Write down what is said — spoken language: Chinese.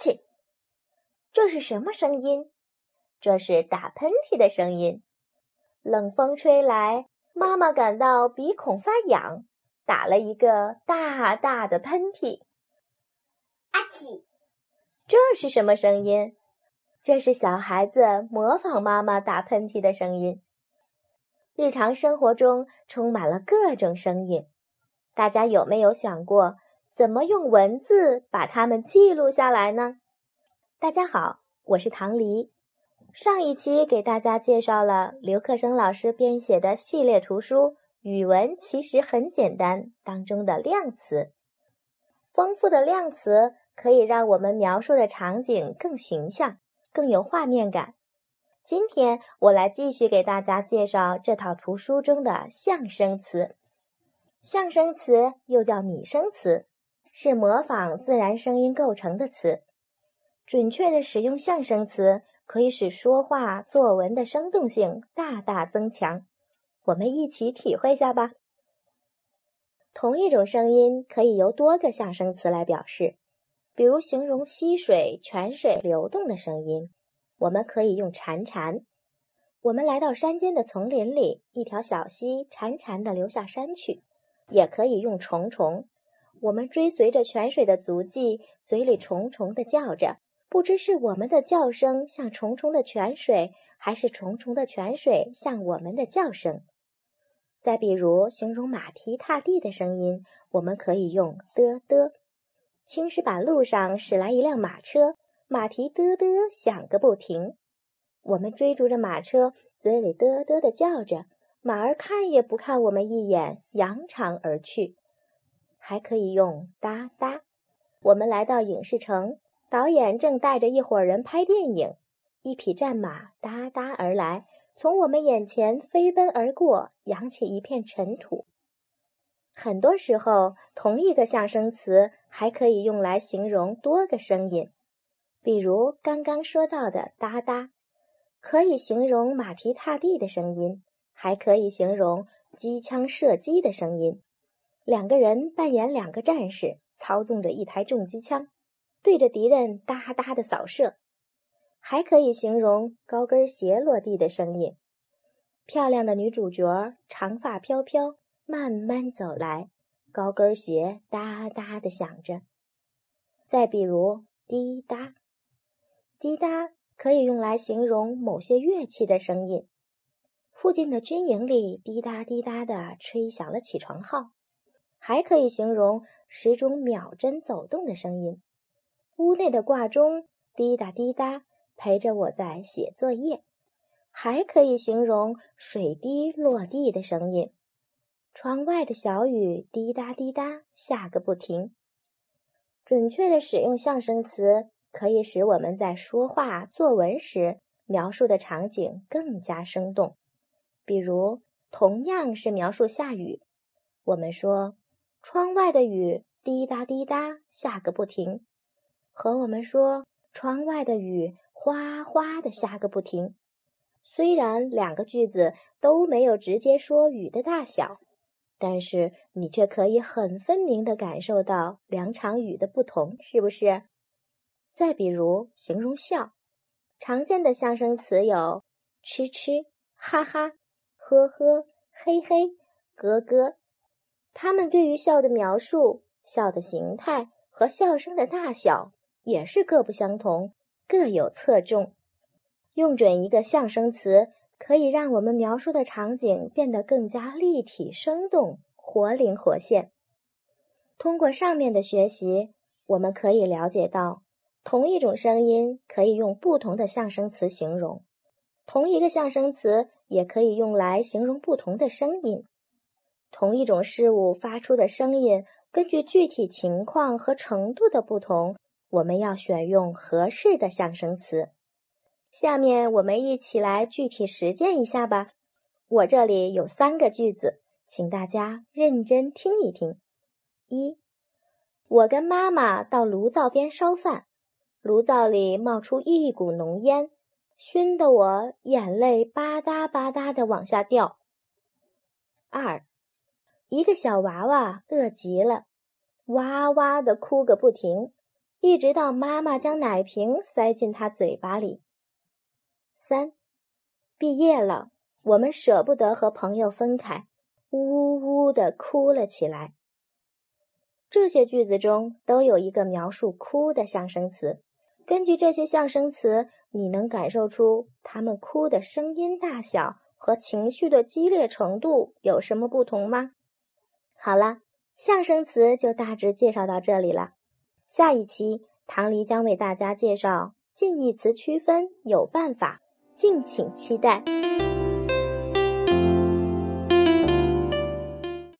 嚏！这是什么声音？这是打喷嚏的声音。冷风吹来，妈妈感到鼻孔发痒，打了一个大大的喷嚏。阿嚏！这是什么声音？这是小孩子模仿妈妈打喷嚏的声音。日常生活中充满了各种声音，大家有没有想过怎么用文字把它们记录下来呢？大家好，我是唐黎。上一期给大家介绍了刘克生老师编写的系列图书《语文其实很简单》当中的量词。丰富的量词可以让我们描述的场景更形象、更有画面感。今天我来继续给大家介绍这套图书中的象声词。象声词又叫拟声词，是模仿自然声音构成的词。准确的使用象声词。可以使说话、作文的生动性大大增强。我们一起体会下吧。同一种声音可以由多个象声词来表示，比如形容溪水、泉水流动的声音，我们可以用潺潺。我们来到山间的丛林里，一条小溪潺潺地流下山去，也可以用重重。我们追随着泉水的足迹，嘴里重重地叫着。不知是我们的叫声像重重的泉水，还是重重的泉水像我们的叫声。再比如，形容马蹄踏地的声音，我们可以用的的。青石板路上驶来一辆马车，马蹄嘚嘚响个不停。我们追逐着马车，嘴里嘚嘚的叫着，马儿看也不看我们一眼，扬长而去。还可以用哒哒。我们来到影视城。导演正带着一伙人拍电影，一匹战马哒哒而来，从我们眼前飞奔而过，扬起一片尘土。很多时候，同一个象声词还可以用来形容多个声音，比如刚刚说到的“哒哒”，可以形容马蹄踏地的声音，还可以形容机枪射击的声音。两个人扮演两个战士，操纵着一台重机枪。对着敌人哒哒的扫射，还可以形容高跟鞋落地的声音。漂亮的女主角长发飘飘，慢慢走来，高跟鞋哒哒的响着。再比如滴答，滴答可以用来形容某些乐器的声音。附近的军营里滴答滴答的吹响了起床号，还可以形容时钟秒针走动的声音。屋内的挂钟滴答滴答，陪着我在写作业，还可以形容水滴落地的声音。窗外的小雨滴答滴答下个不停。准确的使用象声词，可以使我们在说话、作文时描述的场景更加生动。比如，同样是描述下雨，我们说窗外的雨滴答滴答下个不停。和我们说，窗外的雨哗哗的下个不停。虽然两个句子都没有直接说雨的大小，但是你却可以很分明的感受到两场雨的不同，是不是？再比如形容笑，常见的象声词有吃吃、哈哈、呵呵、嘿嘿、咯咯，它们对于笑的描述、笑的形态和笑声的大小。也是各不相同，各有侧重。用准一个象声词，可以让我们描述的场景变得更加立体、生动、活灵活现。通过上面的学习，我们可以了解到，同一种声音可以用不同的象声词形容，同一个象声词也可以用来形容不同的声音。同一种事物发出的声音，根据具体情况和程度的不同。我们要选用合适的象声词。下面我们一起来具体实践一下吧。我这里有三个句子，请大家认真听一听。一，我跟妈妈到炉灶边烧饭，炉灶里冒出一股浓烟，熏得我眼泪吧嗒吧嗒的往下掉。二，一个小娃娃饿极了，哇哇的哭个不停。一直到妈妈将奶瓶塞进他嘴巴里。三，毕业了，我们舍不得和朋友分开，呜呜的哭了起来。这些句子中都有一个描述哭的象声词。根据这些象声词，你能感受出他们哭的声音大小和情绪的激烈程度有什么不同吗？好了，象声词就大致介绍到这里了。下一期，唐黎将为大家介绍近义词区分有办法，敬请期待。